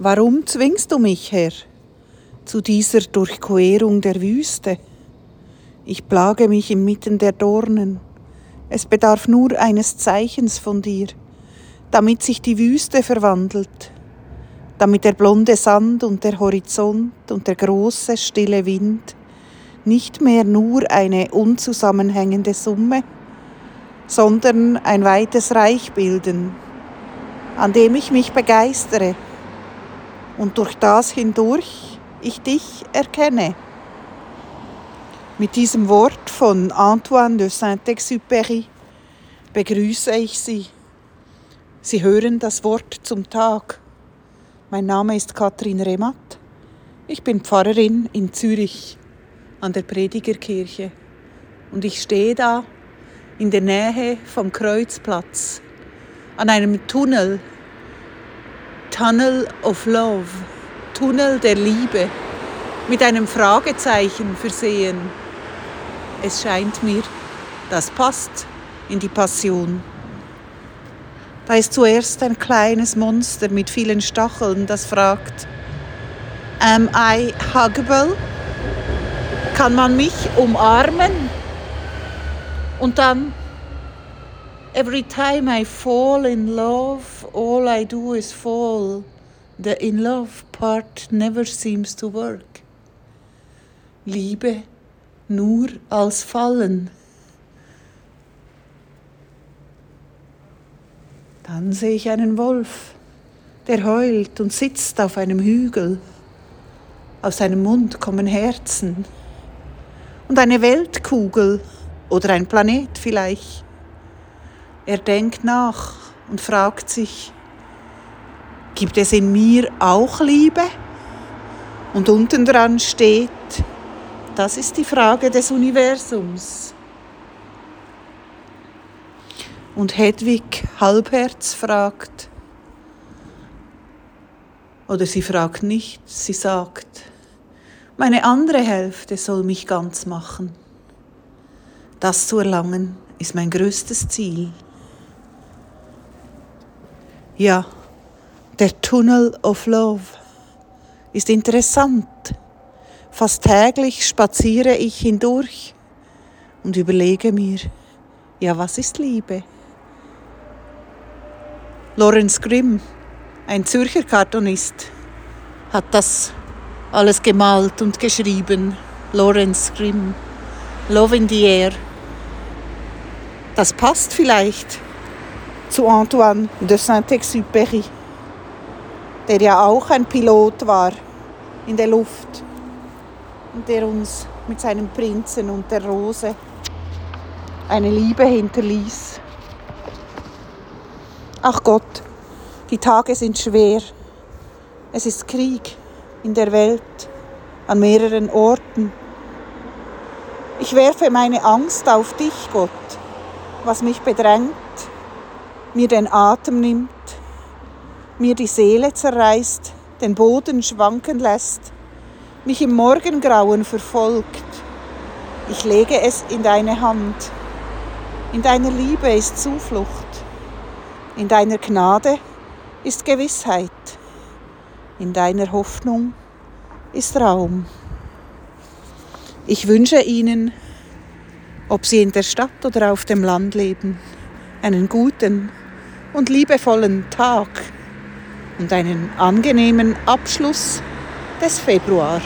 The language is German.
Warum zwingst du mich, Herr, zu dieser Durchquerung der Wüste? Ich plage mich inmitten der Dornen. Es bedarf nur eines Zeichens von dir, damit sich die Wüste verwandelt, damit der blonde Sand und der Horizont und der große stille Wind nicht mehr nur eine unzusammenhängende Summe, sondern ein weites Reich bilden, an dem ich mich begeistere und durch das hindurch ich dich erkenne. Mit diesem Wort von Antoine de Saint-Exupéry begrüße ich Sie. Sie hören das Wort zum Tag. Mein Name ist Katrin Rematt. Ich bin Pfarrerin in Zürich an der Predigerkirche und ich stehe da in der Nähe vom Kreuzplatz an einem Tunnel Tunnel of Love, Tunnel der Liebe, mit einem Fragezeichen versehen. Es scheint mir, das passt in die Passion. Da ist zuerst ein kleines Monster mit vielen Stacheln, das fragt, Am I huggable? Kann man mich umarmen? Und dann Every time I fall in love, all I do is fall. The in love part never seems to work. Liebe nur als Fallen. Dann sehe ich einen Wolf, der heult und sitzt auf einem Hügel. Aus seinem Mund kommen Herzen und eine Weltkugel oder ein Planet vielleicht. Er denkt nach und fragt sich, gibt es in mir auch Liebe? Und unten dran steht, das ist die Frage des Universums. Und Hedwig Halbherz fragt, oder sie fragt nicht, sie sagt, meine andere Hälfte soll mich ganz machen. Das zu erlangen ist mein größtes Ziel. Ja, der Tunnel of Love ist interessant. Fast täglich spaziere ich hindurch und überlege mir, ja, was ist Liebe? Lorenz Grimm, ein Zürcher Kartonist, hat das alles gemalt und geschrieben. Lorenz Grimm, Love in the Air. Das passt vielleicht zu Antoine de Saint-Exupéry, der ja auch ein Pilot war in der Luft und der uns mit seinem Prinzen und der Rose eine Liebe hinterließ. Ach Gott, die Tage sind schwer. Es ist Krieg in der Welt an mehreren Orten. Ich werfe meine Angst auf dich, Gott, was mich bedrängt mir den Atem nimmt, mir die Seele zerreißt, den Boden schwanken lässt, mich im Morgengrauen verfolgt. Ich lege es in deine Hand. In deiner Liebe ist Zuflucht. In deiner Gnade ist Gewissheit. In deiner Hoffnung ist Raum. Ich wünsche Ihnen, ob Sie in der Stadt oder auf dem Land leben, einen guten und liebevollen Tag und einen angenehmen Abschluss des Februar.